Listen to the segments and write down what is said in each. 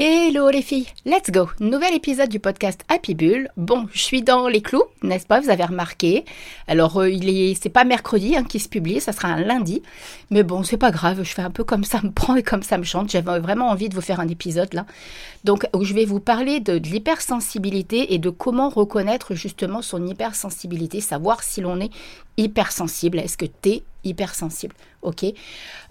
Hello les filles, let's go Nouvel épisode du podcast Happy Bull. Bon, je suis dans les clous, n'est-ce pas? Vous avez remarqué. Alors, euh, il est, c'est pas mercredi hein, qui se publie, ça sera un lundi. Mais bon, c'est pas grave, je fais un peu comme ça me prend et comme ça me chante. J'avais vraiment envie de vous faire un épisode là. Donc, je vais vous parler de, de l'hypersensibilité et de comment reconnaître justement son hypersensibilité, savoir si l'on est hypersensible. Est-ce que tu es hypersensible Ok.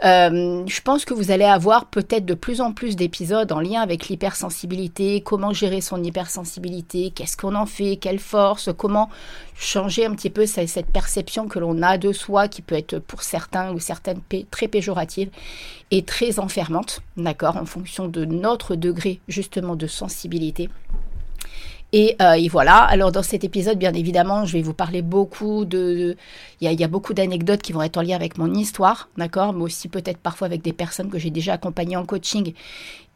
Euh, je pense que vous allez avoir peut-être de plus en plus d'épisodes en lien avec l'hypersensibilité, comment gérer son hypersensibilité, qu'est-ce qu'on en fait, quelle force, comment changer un petit peu cette perception que l'on a de soi qui peut être pour certains ou certaines très péjorative et très enfermante, d'accord, en fonction de notre degré justement de sensibilité. Euh, et, voilà, alors dans cet épisode, bien évidemment, je vais vous parler beaucoup de... Il y a, beaucoup d'anecdotes qui vont être en lien avec mon histoire, d'accord Mais aussi peut-être parfois avec des personnes que j'ai déjà accompagnées en coaching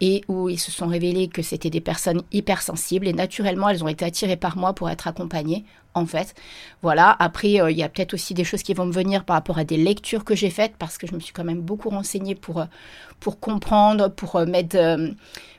et où ils se sont révélés que c'était des personnes hypersensibles et naturellement, elles ont été attirées par moi pour être accompagnées, en fait. Voilà, après, euh, il y a peut-être aussi des choses qui vont me venir par rapport à des lectures que j'ai faites parce que je me suis quand même beaucoup renseignée pour, euh, pour comprendre, pour mettre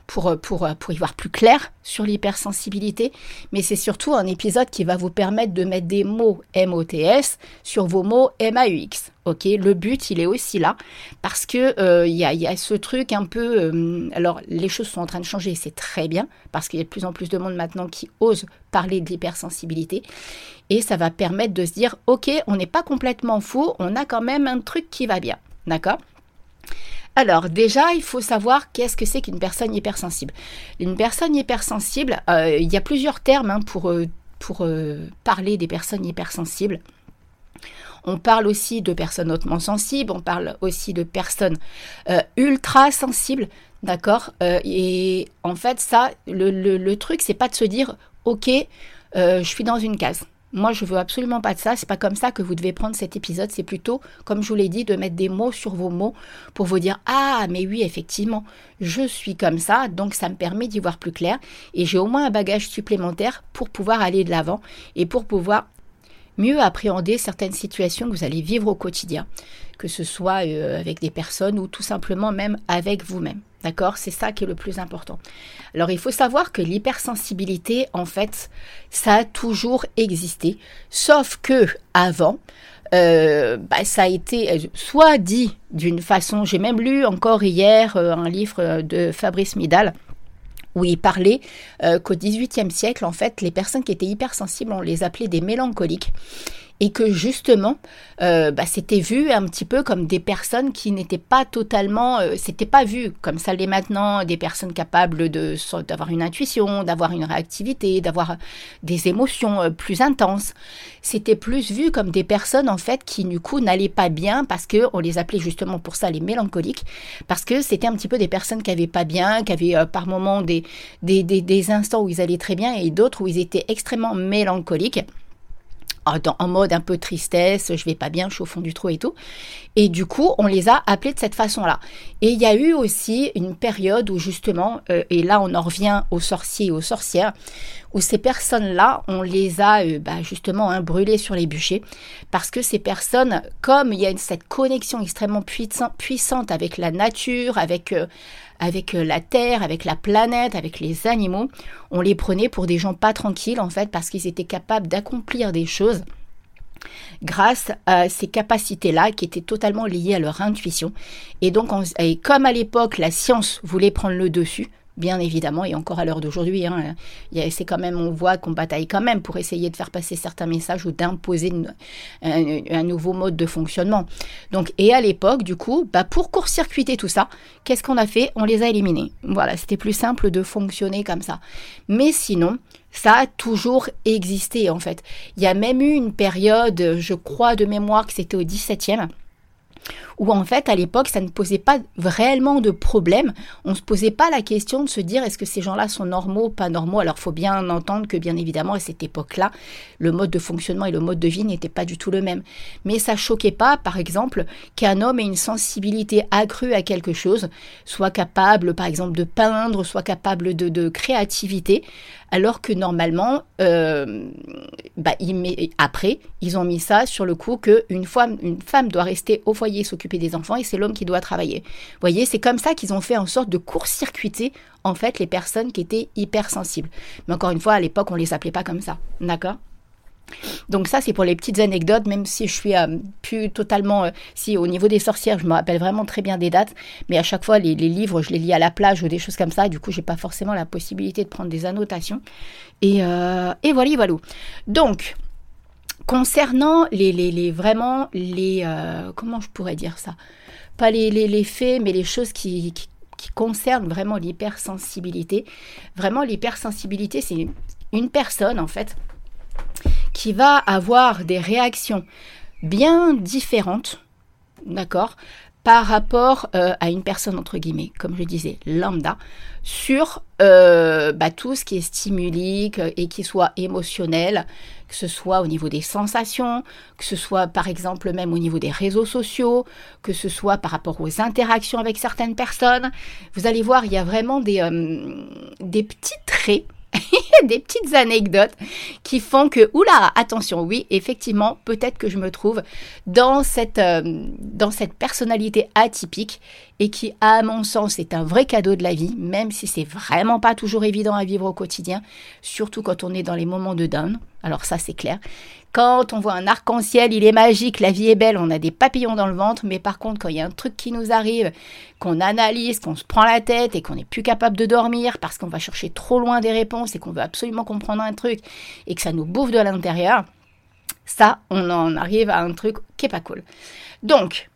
pour, euh, pour, euh, pour y voir plus clair sur l'hypersensibilité, mais c'est surtout un épisode qui va vous permettre de mettre des mots MOTS sur vos mots MAUX. Ok, le but il est aussi là parce que euh, il y, a, ce truc un peu. alors les choses sont en train de changer, c'est très bien parce qu'il y a de plus en plus de monde maintenant qui ose parler de l'hypersensibilité et ça va permettre de se dire ok, on n'est pas complètement fou, on a quand même un truc qui va bien, d'accord? Alors déjà, il faut savoir qu'est-ce que c'est qu'une personne hypersensible. Une personne hypersensible, euh, il y a plusieurs termes hein, pour, euh, pour euh, parler des personnes hypersensibles. On parle aussi de personnes hautement sensibles, on parle aussi de personnes ultra sensibles, d'accord Et en fait, ça, le, truc, c'est pas de se dire, ok, je suis dans une case. Moi, je veux absolument pas de ça. C'est pas comme ça que vous devez prendre cet épisode. C'est plutôt, comme je vous l'ai dit, de mettre des mots sur vos mots pour vous dire ah, mais oui, effectivement, je suis comme ça, donc ça me permet d'y voir plus clair et j'ai au moins un bagage supplémentaire pour pouvoir aller de l'avant et pour pouvoir mieux appréhender certaines situations que vous allez vivre au quotidien, que ce soit euh, avec des personnes ou tout simplement même avec vous-même. D'accord? C'est ça qui est le plus important. Alors il faut savoir que l'hypersensibilité, en fait, ça a toujours existé, sauf que avant, euh, bah, ça a été euh, soit dit d'une façon, j'ai même lu encore hier un livre de Fabrice Midal, où il parlait qu'au XVIIIe siècle, en fait, les personnes qui étaient hypersensibles, on les appelait des mélancoliques et que justement, euh, bah, c'était vu un petit peu comme des personnes qui n'étaient pas totalement, euh, c'était pas vu comme ça l'est maintenant, des personnes capables d'avoir une intuition, d'avoir une réactivité, d'avoir des émotions euh, plus intenses. C'était plus vu comme des personnes en fait qui du coup n'allaient pas bien parce que on les appelait justement pour ça les mélancoliques, parce que c'était un petit peu des personnes qui avaient pas bien, qui avaient par moments des des, des, des instants où ils allaient très bien et d'autres où ils étaient extrêmement mélancoliques. Ah, en mode un peu tristesse, je vais pas bien, je suis au fond du trou et tout. Et du coup, on les a appelés de cette façon-là. Et il y a eu aussi une période où justement, euh, et là on en revient aux sorciers et aux sorcières, où ces personnes-là, on les a euh, bah, justement hein, brûlées sur les bûchers, parce que ces personnes, comme il y a cette connexion extrêmement puissante avec la nature, avec, euh, avec euh, la terre, avec la planète, avec les animaux, on les prenait pour des gens pas tranquilles en fait parce qu'ils étaient capables d'accomplir des choses grâce à ces capacités-là qui étaient totalement liées à leur intuition. Et donc, comme à l'époque, la science voulait prendre le dessus, bien évidemment, et encore à l'heure d'aujourd'hui, hein, c'est quand même, on voit qu'on bataille quand même pour essayer de faire passer certains messages ou d'imposer un, nouveau mode de fonctionnement. Donc, et à l'époque, du coup, bah, pour court-circuiter tout ça, qu'est-ce qu'on a fait? On les a éliminés. Voilà, c'était plus simple de fonctionner comme ça. Mais sinon, ça a toujours existé en fait. Il y a même eu une période, je crois de mémoire que c'était au 17e, où en fait à l'époque ça ne posait pas réellement de problème. On se posait pas la question de se dire est-ce que ces gens-là sont normaux, pas normaux? Alors faut bien entendre que bien évidemment à cette époque-là, le mode de fonctionnement et le mode de vie n'étaient pas du tout le même. Mais ça choquait pas, par exemple, qu'un homme ait une sensibilité accrue à quelque chose, soit capable par exemple de peindre, soit capable de, de créativité alors que normalement, euh, bah, après, ils ont mis ça sur le coup qu'une une femme doit rester au foyer, s'occuper des enfants, et c'est l'homme qui doit travailler. Vous voyez, c'est comme ça qu'ils ont fait en sorte de court-circuiter, en fait, les personnes qui étaient hypersensibles. Mais encore une fois, à l'époque, on les appelait pas comme ça. D'accord? Donc ça, c'est pour les petites anecdotes, même si je suis euh, plus totalement... Euh, si au niveau des sorcières, je me rappelle vraiment très bien des dates, mais à chaque fois, les, livres, je les lis à la plage ou des choses comme ça, du coup, j'ai pas forcément la possibilité de prendre des annotations. Et, euh, et voilà, voilà. Donc, concernant les, vraiment les... comment je pourrais dire ça? Pas les, faits, mais les choses qui, qui concernent vraiment l'hypersensibilité. Vraiment, l'hypersensibilité, c'est une personne, en fait, qui va avoir des réactions bien différentes, d'accord, par rapport euh, à une personne, entre guillemets, comme je disais, lambda, sur euh, bah, tout ce qui est stimulique et qui soit émotionnel, que ce soit au niveau des sensations, que ce soit par exemple même au niveau des réseaux sociaux, que ce soit par rapport aux interactions avec certaines personnes. Vous allez voir, il y a vraiment des, euh, des petits traits des petites anecdotes qui font que, oula, attention, oui, effectivement, peut-être que je me trouve dans cette, euh, dans cette personnalité atypique et qui, à mon sens, est un vrai cadeau de la vie, même si c'est vraiment pas toujours évident à vivre au quotidien, surtout quand on est dans les moments de down. Alors ça, c'est clair. Quand on voit un arc-en-ciel, il est magique, la vie est belle, on a des papillons dans le ventre, mais par contre, quand il y a un truc qui nous arrive, qu'on analyse, qu'on se prend la tête et qu'on n'est plus capable de dormir parce qu'on va chercher trop loin des réponses et qu'on veut absolument comprendre un truc et que ça nous bouffe de l'intérieur, ça, on en arrive à un truc qui est pas cool. Donc,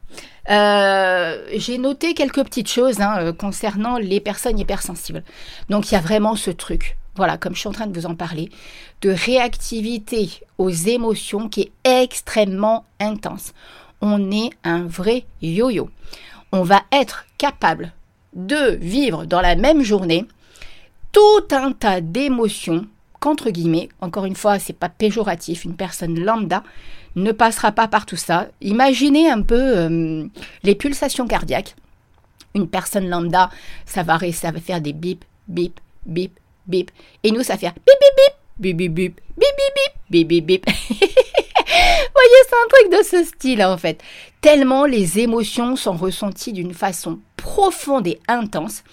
euh, j'ai noté quelques petites choses hein, euh, concernant les personnes hypersensibles. Donc il y a vraiment ce truc, voilà, comme je suis en train de vous en parler, de réactivité aux émotions qui est extrêmement intense. On est un vrai yo-yo. On va être capable de vivre dans la même journée tout un tas d'émotions qu'entre guillemets, encore une fois, c'est pas péjoratif, une personne lambda ne passera pas par tout ça. Imaginez un peu euh, les pulsations cardiaques. Une personne lambda, ça va, ça va faire des bip, bip, bip, bip. Et nous, ça faire bip, bip, bip, bip, bip, bip, bip, bip, bip, bip, bip. voyez, c'est un truc de ce style en fait. Tellement les émotions sont ressenties d'une façon profonde et intense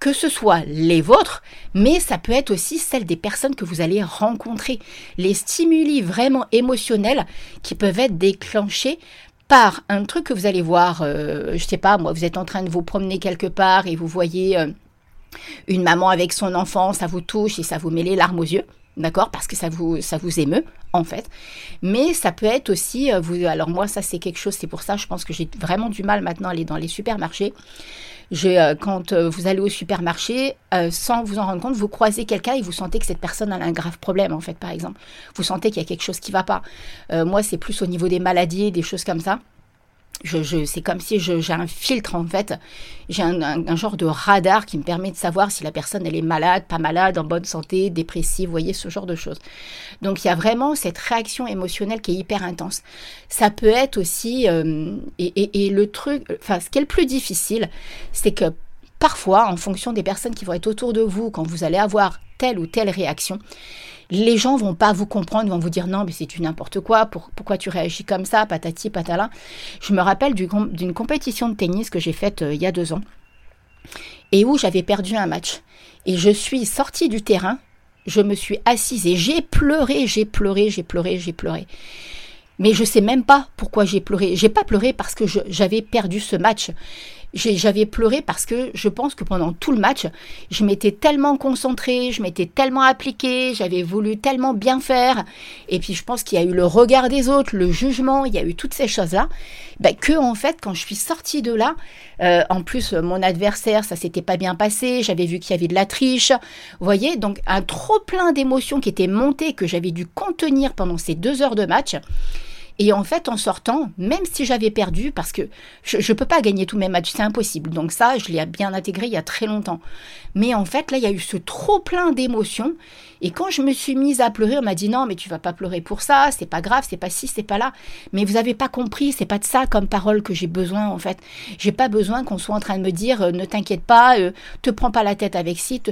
que ce soit les vôtres, mais ça peut être aussi celle des personnes que vous allez rencontrer. Les stimuli vraiment émotionnels qui peuvent être déclenchés par un truc que vous allez voir, euh, je sais pas, moi, vous êtes en train de vous promener quelque part et vous voyez euh, une maman avec son enfant, ça vous touche et ça vous met les larmes aux yeux. D'accord Parce que ça vous, ça vous émeut, en fait. Mais ça peut être aussi, euh, vous, alors moi, ça c'est quelque chose, c'est pour ça, je pense que j'ai vraiment du mal maintenant à aller dans les supermarchés. Euh, quand euh, vous allez au supermarché, sans vous en rendre compte, vous croisez quelqu'un et vous sentez que cette personne a un grave problème, en fait, par exemple. Vous sentez qu'il y a quelque chose qui ne va pas. moi, c'est plus au niveau des maladies, des choses comme ça c'est comme si j'ai un filtre en fait, j'ai un, genre de radar qui me permet de savoir si la personne elle est malade, pas malade, en bonne santé, dépressive, vous voyez ce genre de choses. Donc il y a vraiment cette réaction émotionnelle qui est hyper intense. Ça peut être aussi euh, et, et, le truc, enfin ce qui est le plus difficile, c'est que parfois en fonction des personnes qui vont être autour de vous quand vous allez avoir telle ou telle réaction, les gens vont pas vous comprendre, vont vous dire non, mais c'est du n'importe quoi, pourquoi tu réagis comme ça, patati patala. Je me rappelle d'une compétition de tennis que j'ai faite euh, il y a deux ans et où j'avais perdu un match. Et je suis sortie du terrain, je me suis assise et j'ai pleuré, j'ai pleuré, j'ai pleuré, j'ai pleuré. Mais je sais même pas pourquoi j'ai pleuré. J'ai pas pleuré parce que j'avais perdu ce match j'avais pleuré parce que je pense que pendant tout le match, je m'étais tellement concentrée, je m'étais tellement appliquée, j'avais voulu tellement bien faire. Et puis je pense qu'il y a eu le regard des autres, le jugement, il y a eu toutes ces choses-là. Ben, que en fait, quand je suis sortie de là, euh, en plus mon adversaire, ça s'était pas bien passé, j'avais vu qu'il y avait de la triche. Vous voyez, donc un trop plein d'émotions qui étaient montées que j'avais dû contenir pendant ces deux heures de match. Et en fait, en sortant, même si j'avais perdu, parce que je ne peux pas gagner tous mes matchs, c'est impossible. Donc ça, je l'ai bien intégré il y a très longtemps. Mais en fait, là, il y a eu ce trop plein d'émotions. Et quand je me suis mise à pleurer, on m'a dit non, mais tu vas pas pleurer pour ça, c'est pas grave, c'est pas ci, c'est pas là. Mais vous avez pas compris, c'est pas de ça comme parole que j'ai besoin en fait. J'ai pas besoin qu'on soit en train de me dire euh, ne t'inquiète pas, euh, te prends pas la tête avec ci.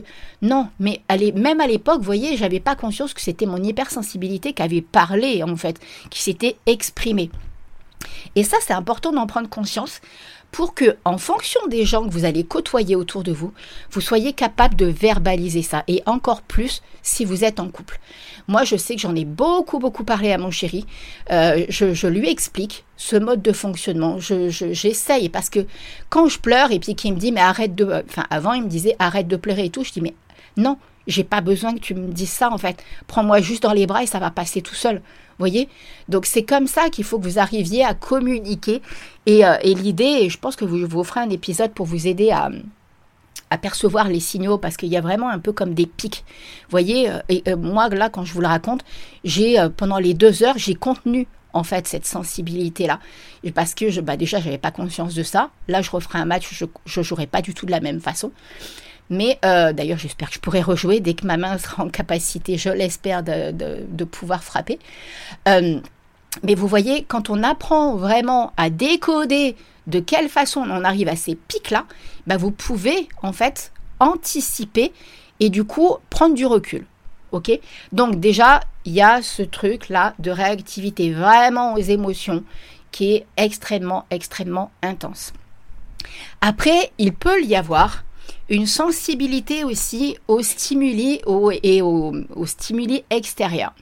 Non, mais allez, même à l'époque, vous voyez, j'avais pas conscience que c'était mon hypersensibilité qui avait parlé en fait, qui s'était exprimée. Et ça, c'est important d'en prendre conscience pour que, en fonction des gens que vous allez côtoyer autour de vous, vous soyez capable de verbaliser ça. Et encore plus si vous êtes en couple. Moi, je sais que j'en ai beaucoup, beaucoup parlé à mon chéri. Euh, je, lui explique ce mode de fonctionnement. J'essaye je, parce que quand je pleure et puis qu'il me dit, mais arrête de. Enfin, avant, il me disait, arrête de pleurer et tout. Je dis, mais non, j'ai pas besoin que tu me dises ça en fait. Prends-moi juste dans les bras et ça va passer tout seul voyez? Donc c'est comme ça qu'il faut que vous arriviez à communiquer. Et, euh, l'idée, et je pense que vous, vous ferez un épisode pour vous aider à, percevoir les signaux parce qu'il y a vraiment un peu comme des pics. Vous voyez, euh, et euh, moi là, quand je vous le raconte, j'ai pendant les deux heures, j'ai contenu en fait cette sensibilité là parce que je, bah déjà j'avais pas conscience de ça. Là, je referai un match, je, je jouerai pas du tout de la même façon. Mais euh, d'ailleurs, j'espère que je pourrai rejouer dès que ma main sera en capacité, je l'espère, de, pouvoir frapper. Euh, mais vous voyez, quand on apprend vraiment à décoder de quelle façon on arrive à ces pics-là, bah vous pouvez en fait anticiper et du coup prendre du recul. Ok? Donc déjà, il y a ce truc-là de réactivité vraiment aux émotions qui est extrêmement, extrêmement intense. Après, il peut y avoir une sensibilité aussi aux stimuli et aux, stimuli extérieurs.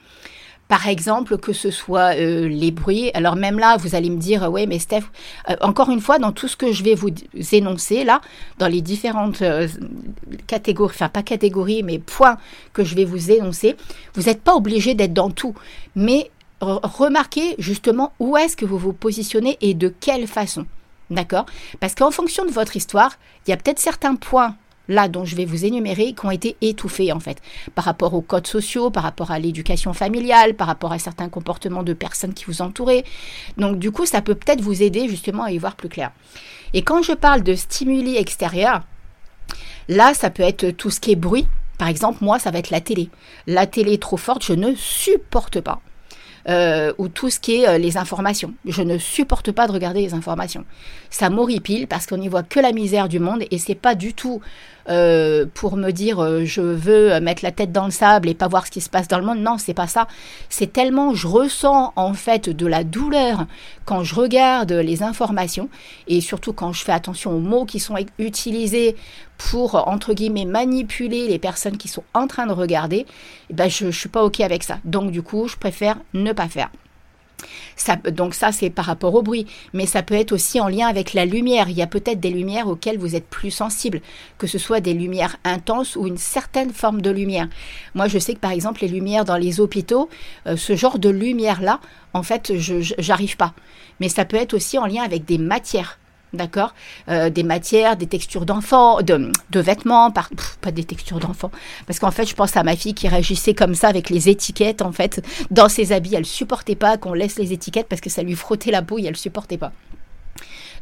Par exemple, que ce soit euh, les bruits. Alors même là, vous allez me dire, oui, mais Steph, euh, encore une fois, dans tout ce que je vais vous énoncer là, dans les différentes euh, catégories, enfin pas catégories, mais points que je vais vous énoncer, vous n'êtes pas obligé d'être dans tout. Mais remarquez justement où est-ce que vous vous positionnez et de quelle façon. D'accord? Parce qu'en fonction de votre histoire, il y a peut-être certains points là dont je vais vous énumérer qui ont été étouffés en fait par rapport aux codes sociaux, par rapport à l'éducation familiale, par rapport à certains comportements de personnes qui vous entouraient. Donc du coup, ça peut peut-être vous aider justement à y voir plus clair. Et quand je parle de stimuli extérieurs, là, ça peut être tout ce qui est bruit. Par exemple, moi, ça va être la télé. La télé trop forte, je ne supporte pas. Euh, ou tout ce qui est euh, les informations. Je ne supporte pas de regarder les informations. Ça m'horripile parce qu'on n'y voit que la misère du monde et c'est pas du tout euh, pour me dire je veux mettre la tête dans le sable et pas voir ce qui se passe dans le monde. Non, c'est pas ça. C'est tellement je ressens en fait de la douleur quand je regarde les informations et surtout quand je fais attention aux mots qui sont utilisés pour entre guillemets manipuler les personnes qui sont en train de regarder. Eh ben je, je suis pas ok avec ça. Donc du coup, je préfère ne pas faire donc ça, c'est par rapport au bruit, mais ça peut être aussi en lien avec la lumière. Il y a peut-être des lumières auxquelles vous êtes plus sensible, que ce soit des lumières intenses ou une certaine forme de lumière. Moi, je sais que par exemple, les lumières dans les hôpitaux, euh, ce genre de lumière-là, en fait, je n'arrive pas. Mais ça peut être aussi en lien avec des matières d'accord? Euh, Des matières, des textures d'enfants, de, vêtements, pas des textures d'enfants, parce qu'en fait, je pense à ma fille qui réagissait comme ça avec les étiquettes, en fait, dans ses habits, elle supportait pas qu'on laisse les étiquettes parce que ça lui frottait la peau et elle supportait pas.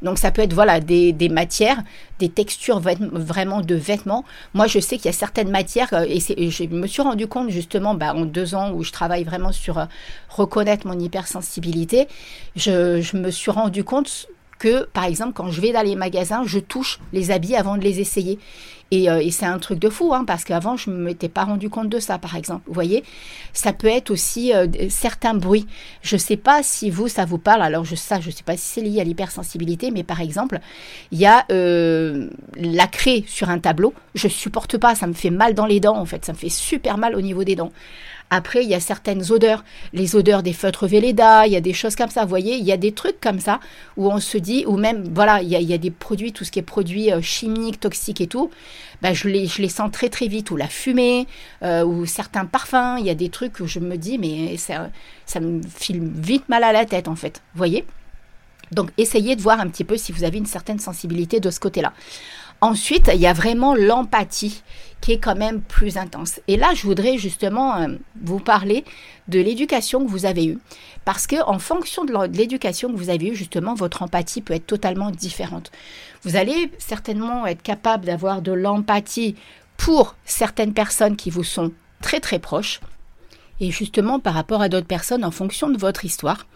Donc ça peut être voilà des, matières, des textures vraiment de vêtements. Moi je sais qu'il y a certaines matières euh, et, je me suis rendu compte justement bah, en deux ans où je travaille vraiment sur euh, reconnaître mon hypersensibilité, je me suis rendu compte que, par exemple, quand je vais dans les magasins, je touche les habits avant de les essayer. Et, euh, c'est un truc de fou, hein, parce qu'avant, je ne m'étais pas rendu compte de ça, par exemple. Vous voyez Ça peut être aussi euh, certains bruits. Je ne sais pas si vous, ça vous parle. Alors, je, ça, je ne sais pas si c'est lié à l'hypersensibilité, mais par exemple, il y a euh, la craie sur un tableau. Je supporte pas, ça me fait mal dans les dents, en fait. Ça me fait super mal au niveau des dents. Après, il y a certaines odeurs, les odeurs des feutres Velleda, il y a des choses comme ça. Vous voyez, il y a des trucs comme ça où on se dit, ou même, voilà, il y a, des produits, tout ce qui est produits chimiques, toxiques et tout, bah, je, les, je sens très très vite. Ou la fumée, euh, ou certains parfums, il y a des trucs où je me dis, mais ça, ça me file vite mal à la tête en fait. Voyez? Donc essayez de voir un petit peu si vous avez une certaine sensibilité de ce côté-là. Ensuite, il y a vraiment l'empathie qui est quand même plus intense. Et là, je voudrais justement euh, vous parler de l'éducation que vous avez eue. Parce que en fonction de l'éducation que vous avez eue, justement, votre empathie peut être totalement différente. Vous allez certainement être capable d'avoir de l'empathie pour certaines personnes qui vous sont très très proches. Et justement, par rapport à d'autres personnes, en fonction de votre histoire,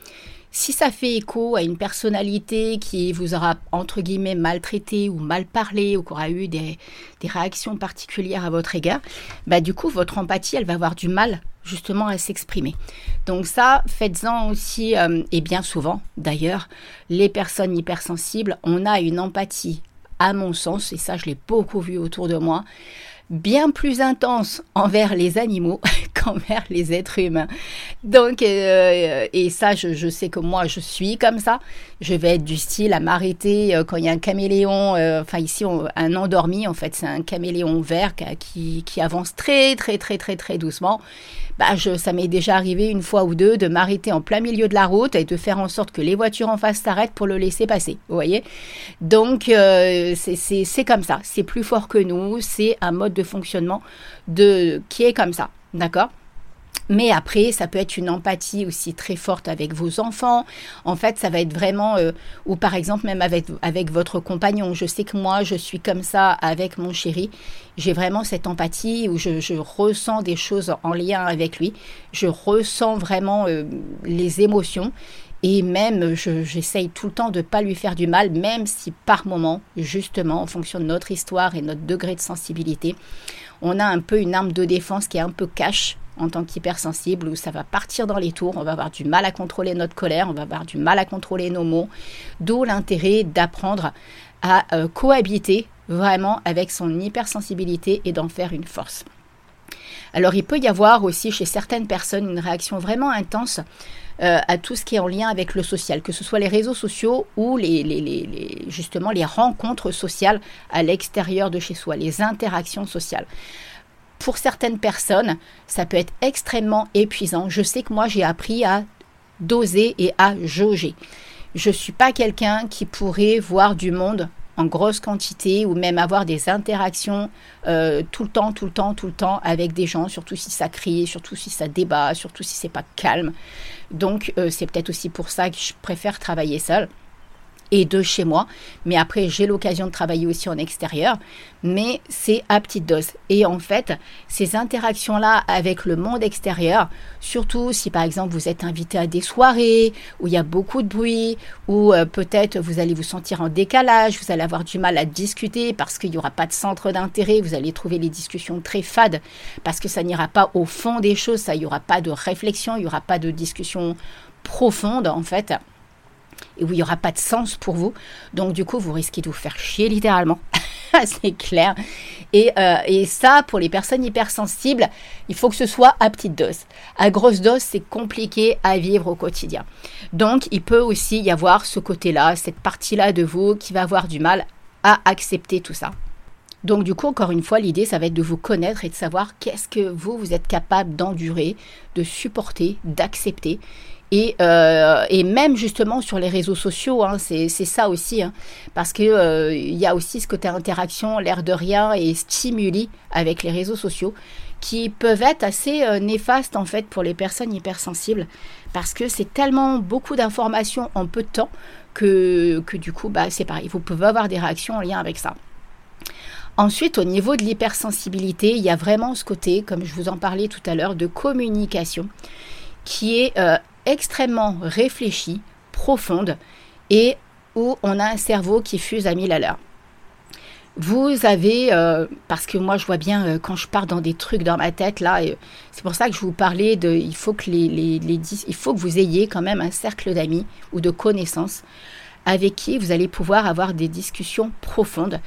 si ça fait écho à une personnalité qui vous aura, entre guillemets, maltraité ou mal parlé ou qui aura eu des, réactions particulières à votre égard, bah, du coup, votre empathie, elle va avoir du mal justement à s'exprimer. Donc ça, faites-en aussi, euh, et bien souvent d'ailleurs, les personnes hypersensibles, on a une empathie, à mon sens, et ça je l'ai beaucoup vu autour de moi, bien plus intense envers les animaux qu'envers les êtres humains. Donc, euh, et ça, je, sais que moi, je suis comme ça. Je vais être du style à m'arrêter euh, quand il y a un caméléon, euh, enfin ici, un endormi, en fait, c'est un caméléon vert qui, avance très, très, très, très, très doucement bah, je, ça m'est déjà arrivé une fois ou deux de m'arrêter en plein milieu de la route et de faire en sorte que les voitures en face s'arrêtent pour le laisser passer. Vous voyez Donc, euh, c'est comme ça. C'est plus fort que nous. C'est un mode de fonctionnement de, qui est comme ça. D'accord? Mais après, ça peut être une empathie aussi très forte avec vos enfants. En fait, ça va être vraiment, euh, ou par exemple même avec, avec votre compagnon. Je sais que moi, je suis comme ça avec mon chéri. J'ai vraiment cette empathie où je, ressens des choses en lien avec lui. Je ressens vraiment euh, les émotions. Et même, j'essaye tout le temps de ne pas lui faire du mal, même si par moment, justement, en fonction de notre histoire et notre degré de sensibilité, on a un peu une arme de défense qui est un peu cache en tant qu'hypersensible où ça va partir dans les tours, on va avoir du mal à contrôler notre colère, on va avoir du mal à contrôler nos mots. D'où l'intérêt d'apprendre à euh, cohabiter vraiment avec son hypersensibilité et d'en faire une force. Alors il peut y avoir aussi chez certaines personnes une réaction vraiment intense euh, à tout ce qui est en lien avec le social, que ce soit les réseaux sociaux ou justement les rencontres sociales à l'extérieur de chez soi, les interactions sociales pour certaines personnes, ça peut être extrêmement épuisant. Je sais que moi, j'ai appris à doser et à jauger. Je ne suis pas quelqu'un qui pourrait voir du monde en grosse quantité ou même avoir des interactions euh, tout le temps, tout le temps, tout le temps avec des gens, surtout si ça crie, surtout si ça débat, surtout si c'est pas calme. Donc euh, c'est peut-être aussi pour ça que je préfère travailler seule et de chez moi. Mais après, j'ai l'occasion de travailler aussi en extérieur, mais c'est à petite dose. Et en fait, ces interactions-là avec le monde extérieur, surtout si par exemple vous êtes invité à des soirées où il y a beaucoup de bruit, ou euh, peut-être vous allez vous sentir en décalage, vous allez avoir du mal à discuter parce qu'il n'y aura pas de centre d'intérêt, vous allez trouver les discussions très fades parce que ça n'ira pas au fond des choses, ça, il n'y aura pas de réflexion, il n'y aura pas de discussion profonde en fait et où il n'y aura pas de sens pour vous. Donc du coup, vous risquez de vous faire chier littéralement. c'est clair. Et, euh, et, ça, pour les personnes hypersensibles, il faut que ce soit à petite dose. À grosse dose, c'est compliqué à vivre au quotidien. Donc, il peut aussi y avoir ce côté-là, cette partie-là de vous qui va avoir du mal à accepter tout ça. Donc du coup, encore une fois, l'idée, ça va être de vous connaître et de savoir qu'est-ce que vous, vous êtes capable d'endurer, de supporter, d'accepter. Et, euh, et, même justement sur les réseaux sociaux, hein, c'est ça aussi, hein, parce qu'il euh, y a aussi ce côté interaction, l'air de rien et stimuli avec les réseaux sociaux qui peuvent être assez euh, néfastes en fait pour les personnes hypersensibles, parce que c'est tellement beaucoup d'informations en peu de temps que, que du coup, bah, c'est pareil, vous pouvez avoir des réactions en lien avec ça. Ensuite, au niveau de l'hypersensibilité, il y a vraiment ce côté, comme je vous en parlais tout à l'heure, de communication qui est extrêmement réfléchie, profonde et où on a un cerveau qui fuse à mille à l'heure. Vous avez, euh, parce que moi je vois bien euh, quand je pars dans des trucs dans ma tête là, c'est pour ça que je vous parlais de, il faut que vous ayez quand même un cercle d'amis ou de connaissances avec qui vous allez pouvoir avoir des discussions profondes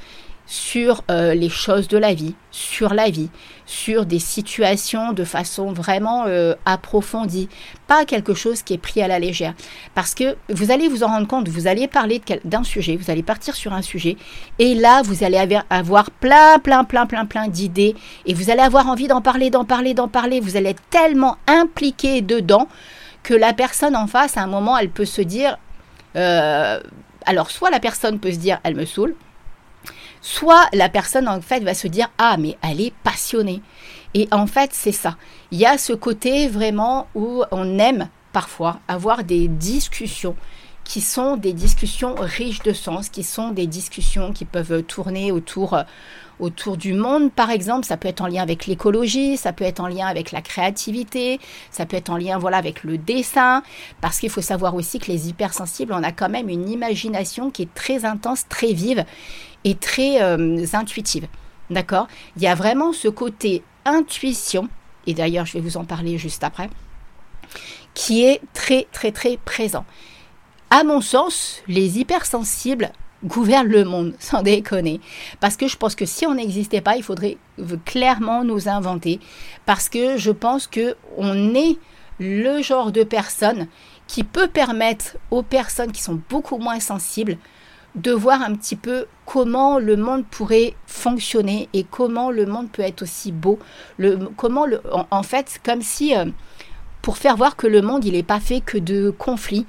sur euh, les choses de la vie, sur la vie, sur des situations de façon vraiment euh, approfondie, pas quelque chose qui est pris à la légère. Parce que vous allez vous en rendre compte, vous allez parler d'un sujet, vous allez partir sur un sujet, et là, vous allez avoir plein, plein, plein, plein, plein d'idées, et vous allez avoir envie d'en parler, d'en parler, d'en parler, vous allez être tellement impliqué dedans que la personne en face, à un moment, elle peut se dire... Euh, alors, soit la personne peut se dire, elle me saoule, soit la personne en fait va se dire ah mais elle est passionnée. Et en fait c'est ça. Il y a ce côté vraiment où on aime parfois avoir des discussions qui sont des discussions riches de sens, qui sont des discussions qui peuvent tourner autour autour du monde, par exemple. Ça peut être en lien avec l'écologie, ça peut être en lien avec la créativité, ça peut être en lien voilà, avec le dessin, parce qu'il faut savoir aussi que les hypersensibles, on a quand même une imagination qui est très intense, très vive et très euh, intuitive. D'accord? Il y a vraiment ce côté intuition et d'ailleurs je vais vous en parler juste après, qui est très très très présent. À mon sens, les hypersensibles gouvernent le monde, sans déconner. Parce que je pense que si on n'existait pas, il faudrait clairement nous inventer. Parce que je pense que on est le genre de personne qui peut permettre aux personnes qui sont beaucoup moins sensibles de voir un petit peu comment le monde pourrait fonctionner et comment le monde peut être aussi beau. En, fait, comme si euh, pour faire voir que le monde il n'est pas fait que de conflits,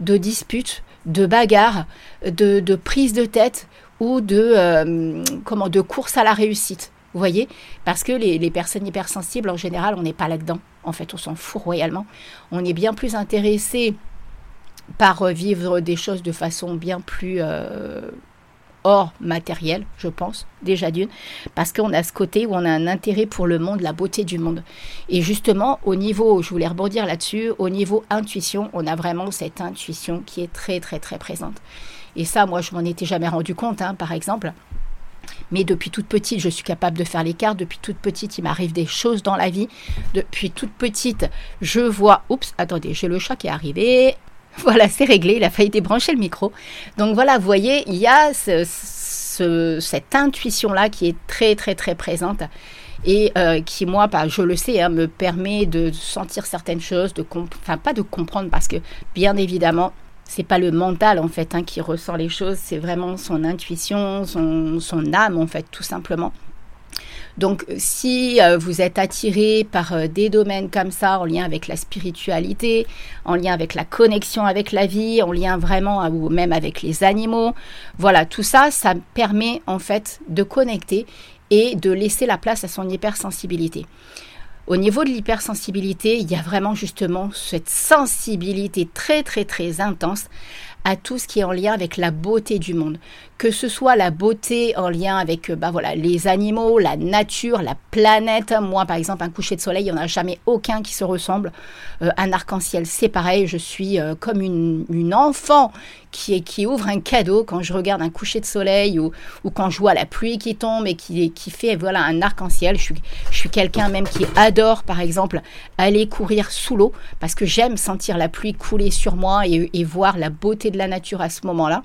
de disputes, de bagarres, de, de prises de tête ou de euh, comment de course à la réussite. Vous voyez? Parce que les, personnes hypersensibles, en général, on n'est pas là-dedans. En fait, on s'en fout royalement. On est bien plus intéressé par euh, vivre des choses de façon bien plus euh, hors matériel, je pense, déjà d'une, parce qu'on a ce côté où on a un intérêt pour le monde, la beauté du monde. Et justement, au niveau, je voulais rebondir là-dessus, au niveau intuition, on a vraiment cette intuition qui est très, très, très présente. Et ça, moi, je m'en étais jamais rendu compte, hein, par exemple. Mais depuis toute petite, je suis capable de faire les cartes. Depuis toute petite, il m'arrive des choses dans la vie. Depuis toute petite, je vois. Oups, attendez, j'ai le chat qui est arrivé. Voilà, c'est réglé, il a failli débrancher le micro. Donc voilà, vous voyez, il y a cette intuition-là qui est très très très présente et euh, qui, moi, bah, je le sais, hein, me permet de sentir certaines choses, enfin pas de comprendre parce que bien évidemment, c'est pas le mental en fait hein, qui ressent les choses, c'est vraiment son intuition, son, son âme en fait, tout simplement. Donc si euh, vous êtes attiré par euh, des domaines comme ça, en lien avec la spiritualité, en lien avec la connexion avec la vie, en lien vraiment ou même avec les animaux, voilà, tout ça, ça permet en fait de connecter et de laisser la place à son hypersensibilité. Au niveau de l'hypersensibilité, il y a vraiment justement cette sensibilité très très très intense à tout ce qui est en lien avec la beauté du monde. Que ce soit la beauté en lien avec euh, bah voilà, les animaux, la nature, la planète. Moi, par exemple, un coucher de soleil, il n'y en a jamais aucun qui se ressemble. Euh, un arc-en-ciel, c'est pareil. Je suis euh, comme une, une, enfant qui, qui ouvre un cadeau quand je regarde un coucher de soleil ou, quand je vois la pluie qui tombe et qui, qui fait voilà, un arc-en-ciel. Je suis, je suis quelqu'un même qui adore, par exemple, aller courir sous l'eau parce que j'aime sentir la pluie couler sur moi et, et voir la beauté de la nature à ce moment-là.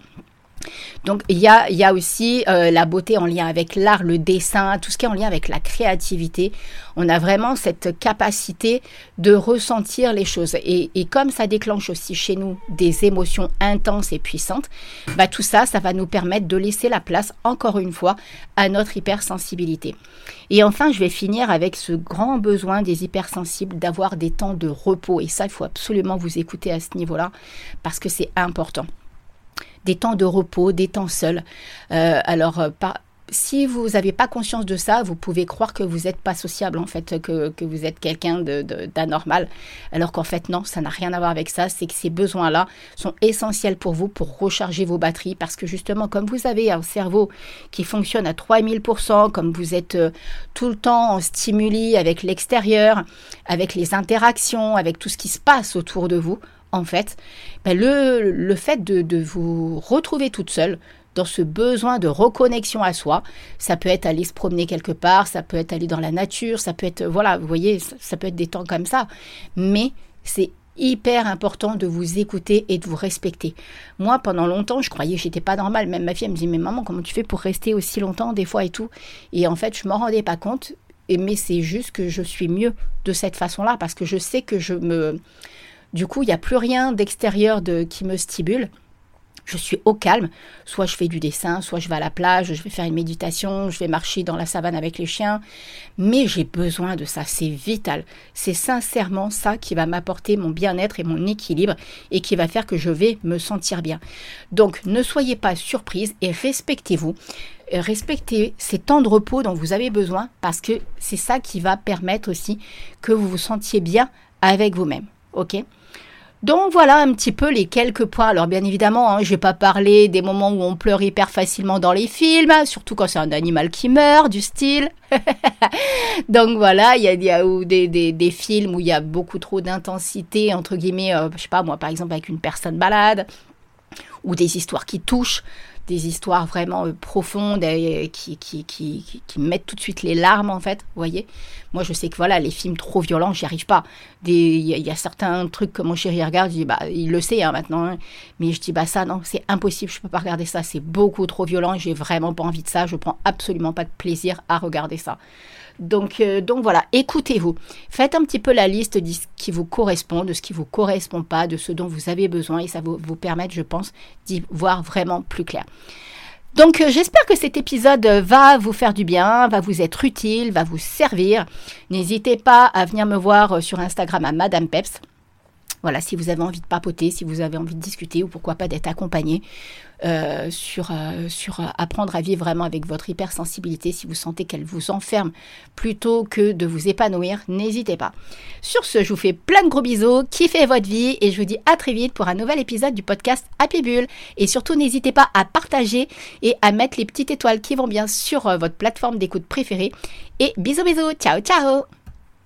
Donc il y a, aussi euh, la beauté en lien avec l'art, le dessin, tout ce qui est en lien avec la créativité. On a vraiment cette capacité de ressentir les choses. Et, et comme ça déclenche aussi chez nous des émotions intenses et puissantes, bah, tout ça, ça va nous permettre de laisser la place, encore une fois, à notre hypersensibilité. Et enfin, je vais finir avec ce grand besoin des hypersensibles d'avoir des temps de repos. Et ça, il faut absolument vous écouter à ce niveau-là parce que c'est important des temps de repos, des temps seuls. Euh, alors, euh, si vous n'avez pas conscience de ça, vous pouvez croire que vous n'êtes pas sociable, en fait, que, vous êtes quelqu'un d'anormal. alors qu'en fait, non, ça n'a rien à voir avec ça. C'est que ces besoins-là sont essentiels pour vous pour recharger vos batteries. Parce que justement, comme vous avez un cerveau qui fonctionne à 3000%, comme vous êtes euh, tout le temps en stimuli avec l'extérieur, avec les interactions, avec tout ce qui se passe autour de vous, en fait, ben le, le, fait de, de, vous retrouver toute seule dans ce besoin de reconnexion à soi, ça peut être aller se promener quelque part, ça peut être aller dans la nature, ça peut être, voilà, vous voyez, ça, peut être des temps comme ça, mais c'est hyper important de vous écouter et de vous respecter. Moi, pendant longtemps, je croyais que j'étais pas normale. Même ma fille, me dit, mais maman, comment tu fais pour rester aussi longtemps des fois et tout? Et en fait, je m'en rendais pas compte. Mais c'est juste que je suis mieux de cette façon-là parce que je sais que je me du coup, il n'y a plus rien d'extérieur de, qui me stimule. Je suis au calme. Soit je fais du dessin, soit je vais à la plage, je vais faire une méditation, je vais marcher dans la savane avec les chiens. Mais j'ai besoin de ça. C'est vital. C'est sincèrement ça qui va m'apporter mon bien-être et mon équilibre et qui va faire que je vais me sentir bien. Donc, ne soyez pas surprise et respectez-vous respectez ces temps de repos dont vous avez besoin parce que c'est ça qui va permettre aussi que vous vous sentiez bien avec vous-même. Ok? Donc voilà un petit peu les quelques points. Alors bien évidemment, hein, je vais pas parler des moments où on pleure hyper facilement dans les films, surtout quand c'est un animal qui meurt, du style. Donc voilà, il y a, des, films où il y a beaucoup trop d'intensité, entre guillemets, euh, je sais pas moi par exemple avec une personne malade, ou des histoires qui touchent des histoires vraiment euh, profondes qui, qui, mettent tout de suite les larmes, en fait. Vous voyez Moi, je sais que voilà, les films trop violents, j'y arrive pas. Il y, a certains trucs que mon chéri regarde, bah, il le sait hein, maintenant. Hein. mais je dis, bah, ça, non, c'est impossible, je peux pas regarder ça. C'est beaucoup trop violent. J'ai vraiment pas envie de ça. Je prends absolument pas de plaisir à regarder ça. Donc, euh, donc voilà, écoutez-vous. Faites un petit peu la liste de ce qui vous correspond, de ce qui vous correspond pas, de ce dont vous avez besoin et ça va vous permettre, je pense, d'y voir vraiment plus clair. Donc euh, j'espère que cet épisode va vous faire du bien, va vous être utile, va vous servir. N'hésitez pas à venir me voir euh, sur Instagram à Madame Peps. Voilà, si vous avez envie de papoter, si vous avez envie de discuter ou pourquoi pas d'être accompagné euh, sur, euh, sur euh, apprendre à vivre vraiment avec votre hypersensibilité, si vous sentez qu'elle vous enferme plutôt que de vous épanouir, n'hésitez pas. Sur ce, je vous fais plein de gros bisous, kiffez votre vie et je vous dis à très vite pour un nouvel épisode du podcast Happy Bull. Et surtout, n'hésitez pas à partager et à mettre les petites étoiles qui vont bien sur votre plateforme d'écoute préférée. Et bisous bisous, ciao ciao